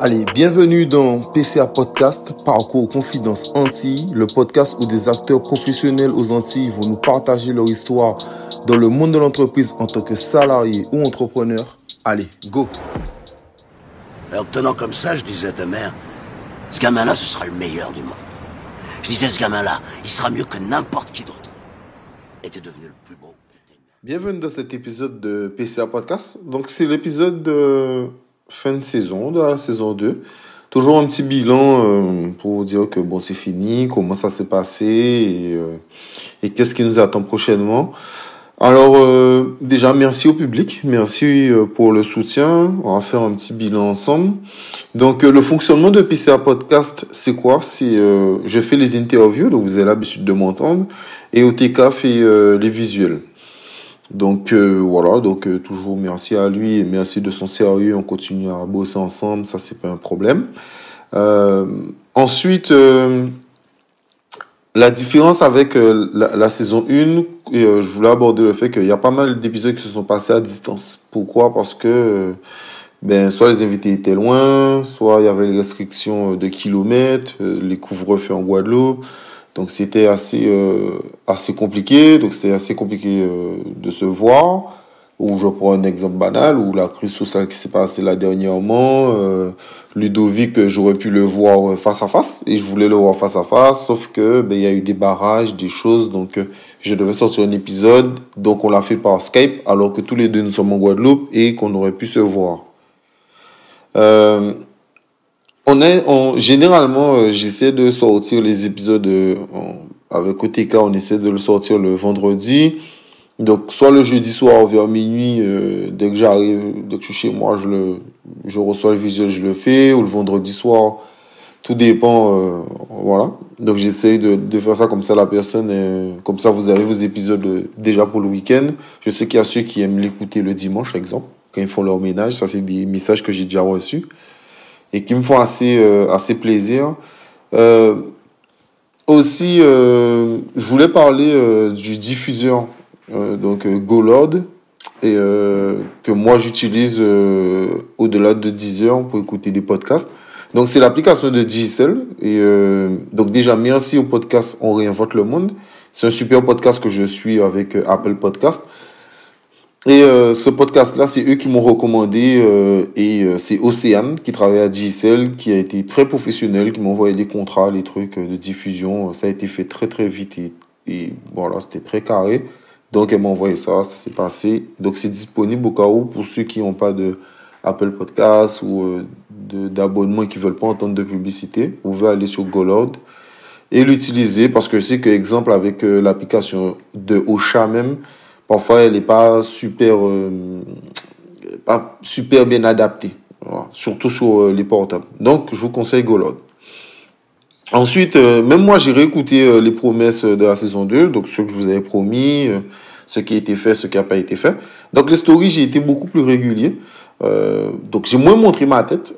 Allez, bienvenue dans PCA Podcast, Parcours Confidence Antilles, le podcast où des acteurs professionnels aux Antilles vont nous partager leur histoire dans le monde de l'entreprise en tant que salarié ou entrepreneur. Allez, go Alors, tenant comme ça, je disais à ta mère, ce gamin-là, ce sera le meilleur du monde. Je disais, ce gamin-là, il sera mieux que n'importe qui d'autre. Et t'es devenu le plus beau. Bienvenue dans cet épisode de PCA Podcast. Donc, c'est l'épisode de fin de saison, de la saison 2. Toujours un petit bilan euh, pour vous dire que bon, c'est fini, comment ça s'est passé et, euh, et qu'est-ce qui nous attend prochainement. Alors, euh, déjà, merci au public, merci pour le soutien. On va faire un petit bilan ensemble. Donc, le fonctionnement de PCA Podcast, c'est quoi? C'est je fais les interviews, donc vous avez l'habitude de m'entendre, et OTK fait les visuels. Donc euh, voilà, donc euh, toujours merci à lui et merci de son sérieux. On continue à bosser ensemble, ça c'est pas un problème. Euh, ensuite, la différence avec la, saison 1, et, euh, je voulais aborder le fait qu'il y a pas mal d'épisodes qui se sont passés à distance. Pourquoi? Parce que ben, soit les invités étaient loin, soit il y avait les restrictions de kilomètres, les couvre-feux en Guadeloupe. Donc c'était assez euh, assez compliqué. Donc c'était assez compliqué euh, de se voir. Ou je prends un exemple banal, ou la crise sociale qui s'est passée là dernièrement. Euh, Ludovic, euh, j'aurais pu le voir euh, face à face, et je voulais le voir face à face, sauf que ben il y a eu des barrages, des choses, donc euh, je devais sortir un épisode, donc on l'a fait par Skype, alors que tous les deux nous sommes en Guadeloupe et qu'on aurait pu se voir. Euh, on est, généralement, euh, j'essaie de sortir les épisodes euh, avec OTK, on essaie de le sortir le vendredi. Donc, soit le jeudi soir vers minuit, euh, dès que j'arrive, dès que je suis chez moi, je le, je reçois le visuel, je le fais, ou le vendredi soir, tout dépend, voilà. Donc, j'essaie de, de faire ça comme ça, la personne, comme ça, vous avez vos épisodes déjà pour le week-end. Je sais qu'il y a ceux qui aiment l'écouter le dimanche, par exemple, quand ils font leur ménage. Ça, c'est des messages que j'ai déjà reçus et qui me font assez, euh, assez plaisir. Euh, aussi, euh, je voulais parler du diffuseur, donc GoLord, que moi j'utilise au-delà de 10 heures pour écouter des podcasts. Donc c'est l'application de DSL. Et donc déjà merci au podcast On réinvente le monde. C'est un super podcast que je suis avec Apple Podcast. Et euh, ce podcast-là, c'est eux qui m'ont recommandé euh, et euh, c'est Océane qui travaille à DSL, qui a été très professionnel, qui m'a envoyé des contrats, les trucs de diffusion. Ça a été fait très très vite et, et voilà, c'était très carré. Donc elle m'a envoyé ça, ça s'est passé. Donc c'est disponible au cas où pour ceux qui n'ont pas de Apple Podcast ou d'abonnement et qui veulent pas entendre de publicité. Vous pouvez aller sur Golord et l'utiliser parce que je sais que exemple avec l'application de Ocha même, parfois elle n'est pas super euh, super bien adaptée, surtout sur euh, les portables. Donc je vous conseille Golord. Ensuite, euh, même moi j'ai réécouté les promesses de la saison 2, donc ce que je vous avais promis, ce qui a été fait, ce qui n'a pas été fait. Donc les stories, j'ai été beaucoup plus régulier. Donc j'ai moins montré ma tête,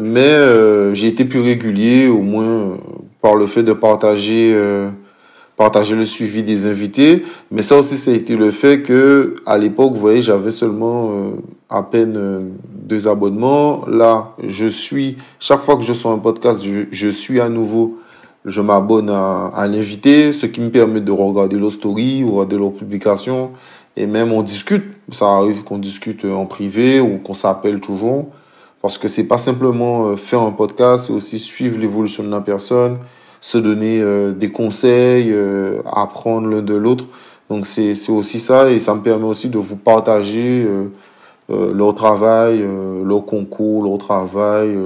mais j'ai été plus régulier au moins par le fait de partager partager le suivi des invités. Mais ça aussi, ça a été le fait que à l'époque, vous voyez, j'avais seulement euh, à peine euh, deux abonnements. Là, je suis chaque fois que je sors un podcast, je, suis à nouveau, je m'abonne à, à l'invité, ce qui me permet de regarder leur story ou regarder leur publication. Et même on discute. Ça arrive qu'on discute en privé ou qu'on s'appelle toujours. Parce que c'est pas simplement euh, faire un podcast, c'est aussi suivre l'évolution de la personne, se donner euh, des conseils, euh, apprendre l'un de l'autre. Donc c'est aussi ça et ça me permet aussi de vous partager euh, leur travail, leur concours, leur travail,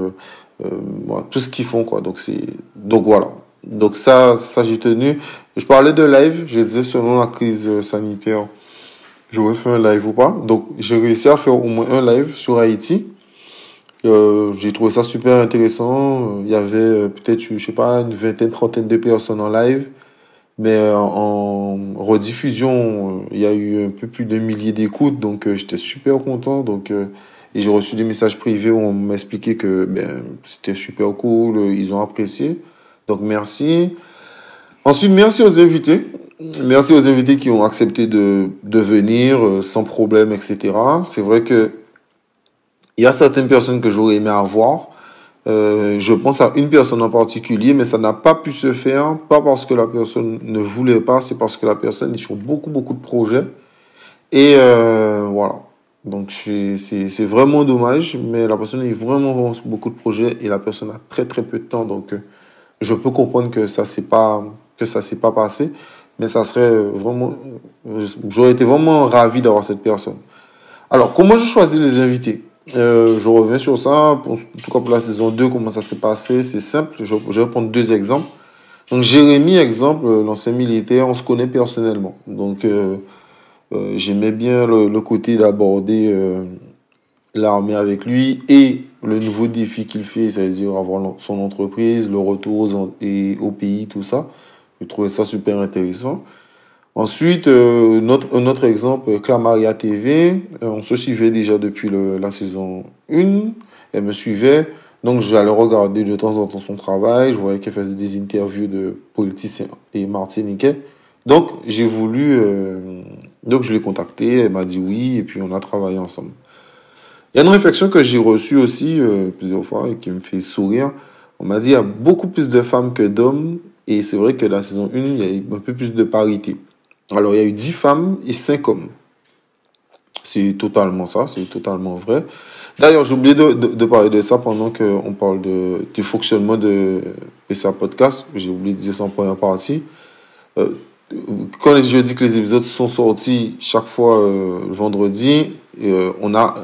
tout ce qu'ils font quoi. Donc c'est donc voilà. Donc ça ça j'ai tenu. Je parlais de live, je disais selon la crise sanitaire, j'aurais fait un live ou pas. Donc j'ai réussi à faire au moins un live sur Haïti. Euh, j'ai trouvé ça super intéressant. Euh, Il y avait euh, peut-être, je sais pas, une vingtaine, trentaine de personnes en live. Mais euh, en rediffusion, euh, il y a eu un peu plus d'un millier d'écoutes. Donc euh, j'étais super content. Donc, euh, et j'ai reçu des messages privés où on m'expliquait que ben, c'était super cool, euh, ils ont apprécié. Donc merci. Ensuite, merci aux invités. Merci aux invités qui ont accepté de, de venir euh, sans problème, etc. C'est vrai que il y a certaines personnes que j'aurais aimé avoir, Euh, je pense à une personne en particulier, mais ça n'a pas pu se faire, pas parce que la personne ne voulait pas, c'est parce que la personne est sur beaucoup, beaucoup de projets. Et euh, voilà. Donc c'est vraiment dommage, mais la personne est vraiment sur beaucoup de projets et la personne a très très peu de temps. Donc euh, je peux comprendre que ça s'est pas s'est pas passé, mais ça serait vraiment, j'aurais été vraiment ravi d'avoir cette personne. Alors comment je choisis les invités? Euh, je reviens sur ça. En tout cas, pour la saison 2, comment ça s'est passé C'est simple. Je, vais prendre deux exemples. Donc, Jérémy, exemple, l'ancien militaire, on se connaît personnellement. Donc, euh, euh, j'aimais bien le, côté d'aborder l'armée avec lui et le nouveau défi qu'il fait, c'est-à-dire avoir son entreprise, le retour et au pays, tout ça. Je trouvais ça super intéressant. Ensuite, euh, notre, un autre exemple, Clamaria TV. Euh, on se suivait déjà depuis le, la saison 1. Elle me suivait. Donc, j'allais regarder de temps en temps son travail. Je voyais qu'elle faisait des interviews de politiciens et martiniquais. Donc, j'ai voulu... Euh, donc, je l'ai contacté. Elle m'a dit oui. Et puis, on a travaillé ensemble. Il y a une réflexion que j'ai reçue aussi euh, plusieurs fois et qui me fait sourire. On m'a dit il y a beaucoup plus de femmes que d'hommes. Et c'est vrai que la saison 1, il y a un peu plus de parité. Alors, il y a eu 10 femmes et 5 hommes. C'est totalement ça, c'est totalement vrai. D'ailleurs, j'ai oublié de, parler de ça pendant qu'on parle du fonctionnement de PCA Podcast. J'ai oublié de dire ça en première partie. Euh, quand je dis que les épisodes sont sortis chaque fois euh, le vendredi, euh, on, a,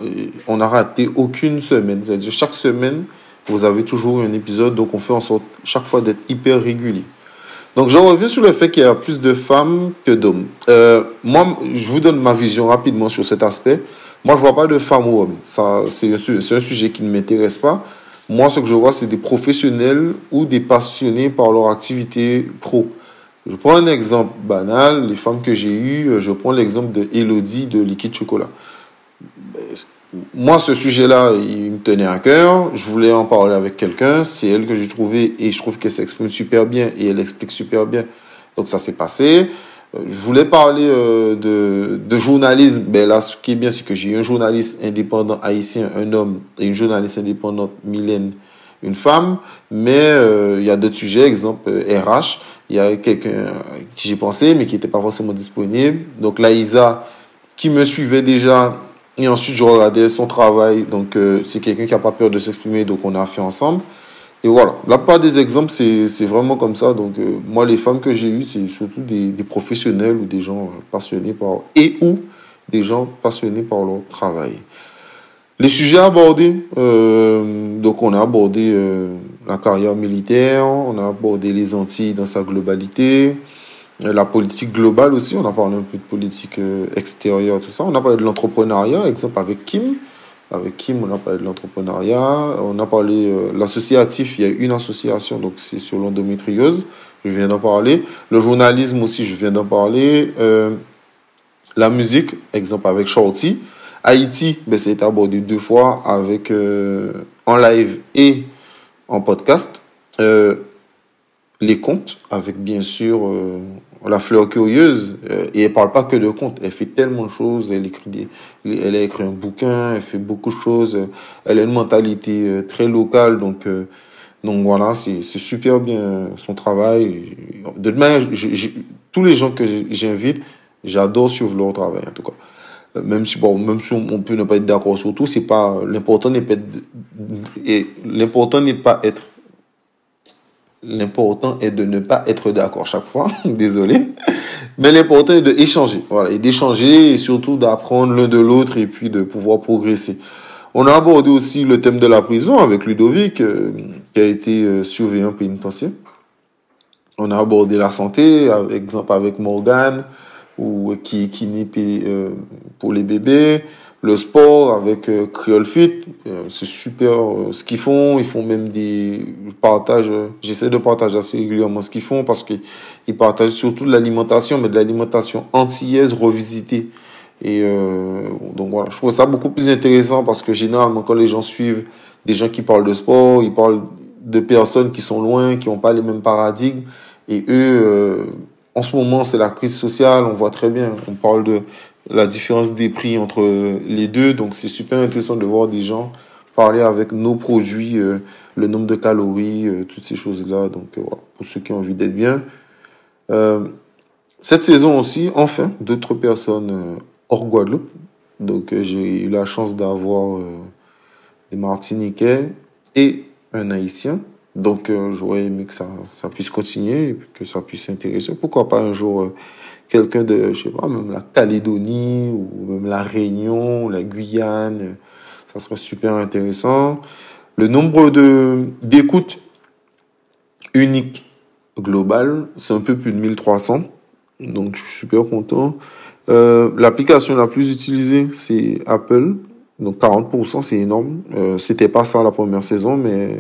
on a raté aucune semaine. C'est-à-dire chaque semaine, vous avez toujours un épisode, donc on fait en sorte chaque fois d'être hyper régulier. Donc, j'en reviens sur le fait qu'il y a plus de femmes que d'hommes. Euh, moi, je vous donne ma vision rapidement sur cet aspect. Moi, je vois pas de femmes ou hommes. Ça, c'est un, sujet qui ne m'intéresse pas. Moi, ce que je vois, c'est des professionnels ou des passionnés par leur activité pro. Je prends un exemple banal, les femmes que j'ai eues, je prends l'exemple de Elodie de Liquide Chocolat moi, ce sujet-là, il me tenait à cœur. Je voulais en parler avec quelqu'un. C'est elle que j'ai trouvé et je trouve qu'elle s'exprime super bien et elle explique super bien. Donc, ça s'est passé. Euh, je voulais parler euh, de, de journalisme. Ben là, ce qui est bien, c'est que j'ai un journaliste indépendant haïtien, un homme, et une journaliste indépendante, Mylène, une femme. Mais euh, il y a d'autres sujets, exemple RH. Il y a quelqu'un qui j'ai pensé, mais qui n'était pas forcément disponible. Donc, Laïsa, qui me suivait déjà, et ensuite, je regardais son travail. Donc, euh, c'est quelqu'un qui n'a pas peur de s'exprimer. Donc, on a fait ensemble. Et voilà. La part des exemples, c'est vraiment comme ça. Donc, euh, moi, les femmes que j'ai eues, c'est surtout des, des, professionnels ou des gens passionnés par. et ou des gens passionnés par leur travail. Les sujets abordés. Euh, donc, on a abordé euh, la carrière militaire. On a abordé les Antilles dans sa globalité. Euh, la politique globale aussi, on a parlé un peu de politique euh, extérieure, tout ça. On a parlé de l'entrepreneuriat, exemple avec Kim. Avec Kim, on a parlé de l'entrepreneuriat. On a parlé euh, l'associatif, il y a une association, donc c'est sur l'endométriose, je viens d'en parler. Le journalisme aussi, je viens d'en parler. la musique, exemple avec Shorty. Haïti, ben, c'est abordé deux fois avec en live et en podcast. les contes, avec bien sûr la fleur curieuse, euh, et elle parle pas que de contes, elle fait tellement de choses, elle écrit elle a écrit un bouquin, elle fait beaucoup de choses, elle a une mentalité euh, très locale, donc, euh, donc voilà, c'est super bien son travail. De demain, tous les gens que j'invite, j'adore suivre leur travail en tout cas. Même si même si on, peut ne pas être d'accord sur tout, c'est pas l'important n'est pas l'important n'est pas être L'important est de ne pas être d'accord chaque fois, désolé. Mais l'important est d'échanger, voilà, et d'échanger et surtout d'apprendre l'un de l'autre et puis de pouvoir progresser. On a abordé aussi le thème de la prison avec Ludovic, euh, qui a été euh, surveillant pénitentiaire. On a abordé la santé, par exemple avec Morgan, ou qui, qui n'est euh, pour les bébés le sport avec euh, Creole Fit, euh, c'est super euh, ce qu'ils font. Ils font même des partages. J'essaie de partager assez régulièrement ce qu'ils font parce qu'ils partagent surtout de l'alimentation, mais de l'alimentation antillaise revisitée. Et donc voilà, je trouve ça beaucoup plus intéressant parce que généralement quand les gens suivent des gens qui parlent de sport, ils parlent de personnes qui sont loin, qui n'ont pas les mêmes paradigmes. Et eux, en ce moment, c'est la crise sociale. On voit très bien. On parle de la différence des prix entre les deux. Donc c'est super intéressant de voir des gens parler avec nos produits, le nombre de calories, toutes ces choses-là. Donc voilà, pour ceux qui ont envie d'être bien. cette saison aussi, enfin, d'autres personnes hors Guadeloupe. Donc j'ai eu la chance d'avoir des Martiniquais et un Haïtien. Donc, euh, j'aurais aimé que ça, puisse continuer, que ça puisse s'intéresser. Pourquoi pas un jour euh, quelqu'un de, je sais pas, même la Calédonie ou même la Réunion, ou la Guyane. Ça serait super intéressant. Le nombre de d'écoutes uniques global, c'est un peu plus de 1300. Donc, je suis super content. Euh, L'application la plus utilisée, c'est Apple. Donc 40%, c'est énorme. Euh, C'était pas ça la première saison, mais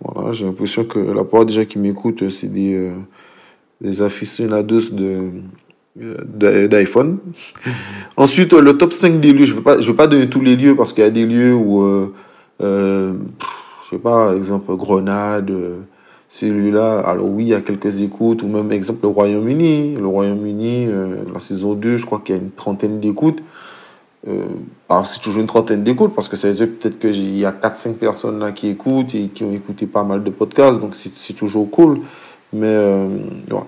voilà, j'ai l'impression que la plupart des gens qui m'écoutent, c'est des, euh, des aficionados de d'iPhone. Ensuite, le top 5 des lieux, je ne vais, pas, je vais pas donner tous les lieux parce qu'il y a des lieux où, euh, euh je sais pas, exemple, Grenade, euh, celui-là, alors oui, il y a quelques écoutes, ou même exemple le Royaume-Uni. Le Royaume-Uni, la saison 2, je crois qu'il y a une trentaine d'écoutes. Euh, alors c'est toujours une trentaine d'écoutes parce que ça veut dire peut-être qu'il y a 4-5 personnes là qui écoutent et qui ont écouté pas mal de podcasts, donc c'est toujours cool. Mais, euh,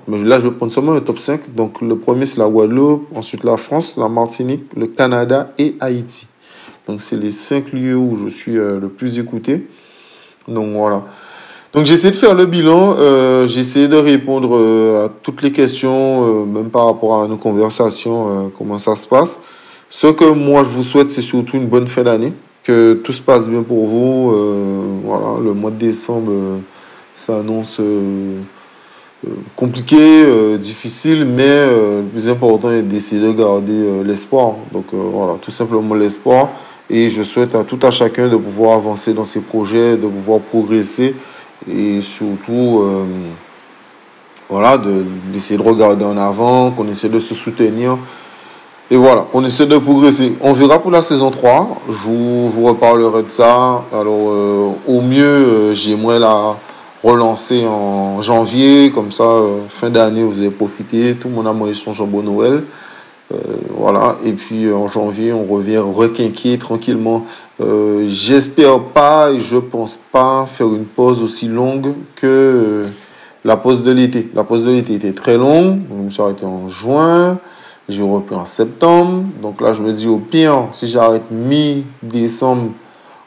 Mais là, je vais prendre seulement le top 5. Donc le premier, c'est la Guadeloupe, ensuite la France, la Martinique, le Canada et Haïti. Donc c'est les 5 lieux où je suis euh, le plus écouté. Donc voilà. Donc j'essaie de faire le bilan, euh, j'essaie de répondre à toutes les questions, même par rapport à nos conversations, comment ça se passe. Ce que moi je vous souhaite, c'est surtout une bonne fin d'année, que tout se passe bien pour vous. Voilà, le mois de décembre euh, euh, compliqué, difficile, mais le plus important est d'essayer de garder l'espoir. Donc voilà, tout simplement l'espoir. Et je souhaite à tout à chacun de pouvoir avancer dans ses projets, de pouvoir progresser et surtout voilà, d'essayer de, de regarder en avant, qu'on essaie de se soutenir et voilà, on essaie de progresser. On verra pour la saison 3. Je vous, vous reparlerai de ça. Alors, euh, au mieux, euh, j'aimerais la relancer en janvier. Comme ça, euh, fin d'année, vous avez profité. Tout le monde a mangé son jambon Noël. voilà. Et puis, en janvier, on revient requinquer tranquillement. J'espère pas et je pense pas faire une pause aussi longue que la pause de l'été. La pause de l'été était très longue. Je me suis arrêté en juin. J'ai repris en septembre. Donc là, je me dis, au pire, si j'arrête mi-décembre,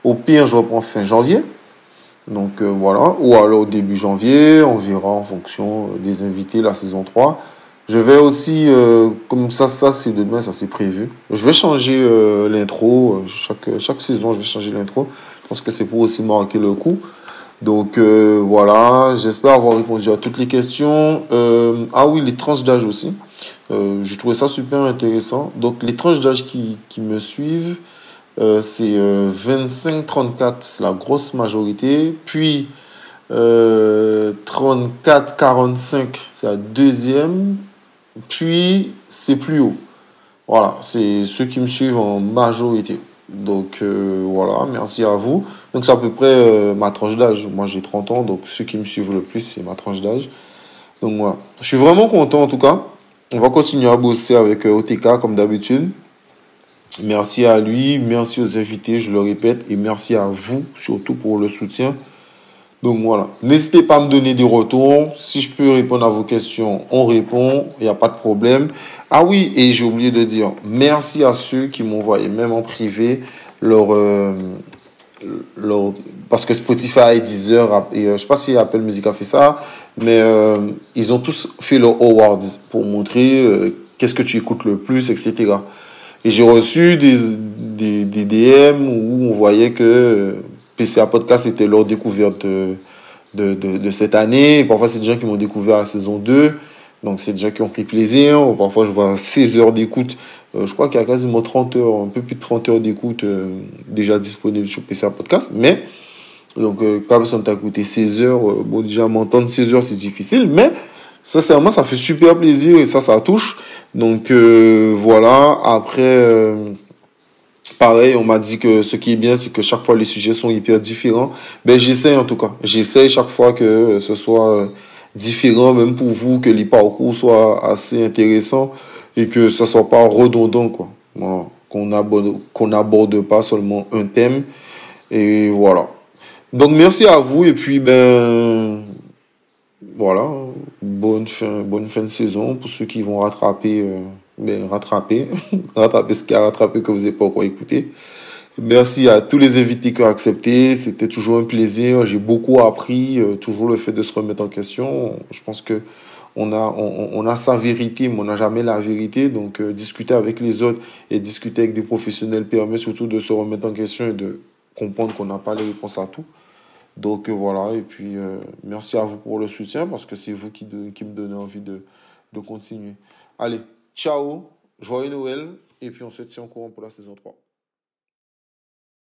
au pire, je reprends fin janvier. Donc euh, voilà. Ou alors au début janvier, on verra en fonction euh, des invités, la saison 3. Je vais aussi, euh, comme ça, ça c'est demain, ça c'est prévu. Je vais changer l'intro. Chaque, chaque saison, je vais changer l'intro. Je pense que c'est pour aussi marquer le coup. Donc voilà, j'espère avoir répondu à toutes les questions. ah oui, les tranches d'âge aussi. Euh, je trouvais ça super intéressant. Donc, les tranches d'âge qui, qui, me suivent, euh, c'est 25-34, euh, c'est la grosse majorité. Puis, 34-45, c'est la deuxième. Puis, c'est plus haut. Voilà, c'est ceux qui me suivent en majorité. Donc, voilà, merci à vous. Donc, c'est à peu près ma tranche d'âge. Moi, j'ai 30 ans, donc ceux qui me suivent le plus, c'est ma tranche d'âge. Donc, voilà. Je suis vraiment content, en tout cas. On va continuer à bosser avec euh, OTK comme d'habitude. Merci à lui, merci aux invités, je le répète, et merci à vous surtout pour le soutien. Donc voilà, n'hésitez pas à me donner des retours. Si je peux répondre à vos questions, on répond, il n'y a pas de problème. Ah oui, et j'ai oublié de dire, merci à ceux qui m'ont envoyé, même en privé, leur, euh, leur, parce que Spotify, Deezer, et, euh, je sais pas si Apple Music a fait ça, mais euh, ils ont tous fait leur awards pour montrer euh, qu'est-ce que tu écoutes le plus, etc. Et j'ai reçu des, des, DM où on voyait que euh, PCA Podcast était leur découverte de, de, cette année. parfois, c'est des gens qui m'ont découvert la saison 2. Donc, c'est des gens qui ont pris plaisir. Parfois, je vois 16 heures d'écoute. je crois qu'il y a quasiment 30 heures, un peu plus de 30 heures d'écoute déjà disponibles sur PCA Podcast. Mais donc, euh, quand personne t'a coûté 16 heures, euh, bon, déjà, m'entendre 16 heures, c'est difficile, mais sincèrement, ça fait super plaisir et ça, ça touche. Donc, euh, voilà. Après, pareil, on m'a dit que ce qui est bien, c'est que chaque fois, les sujets sont hyper différents. Ben, j'essaie en tout cas. J'essaie chaque fois que ce soit différent, même pour vous, que les parcours soient assez intéressants et que ça soit pas redondant, quoi. Qu'on aborde, qu'on aborde pas seulement un thème, Et voilà. Donc merci à vous et puis ben voilà, bonne fin, bonne fin de saison pour ceux qui vont rattraper, euh, ben, rattraper, rattraper ce qui a rattrapé que vous n'avez pas encore écouté. Merci à tous les invités qui ont accepté. C'était toujours un plaisir. J'ai beaucoup appris. Euh, toujours le fait de se remettre en question. Je pense que on a, on, a sa vérité, mais on n'a jamais la vérité. Donc, euh, discuter avec les autres et discuter avec des professionnels permet surtout de se remettre en question et de comprendre qu'on n'a pas les réponses à tout. Donc, euh, voilà. Et puis, merci à vous pour le soutien parce que c'est vous qui, qui me donnez envie de, de continuer. Allez, ciao. Joyeux Noël. Et puis, on se tient au courant pour la saison 3.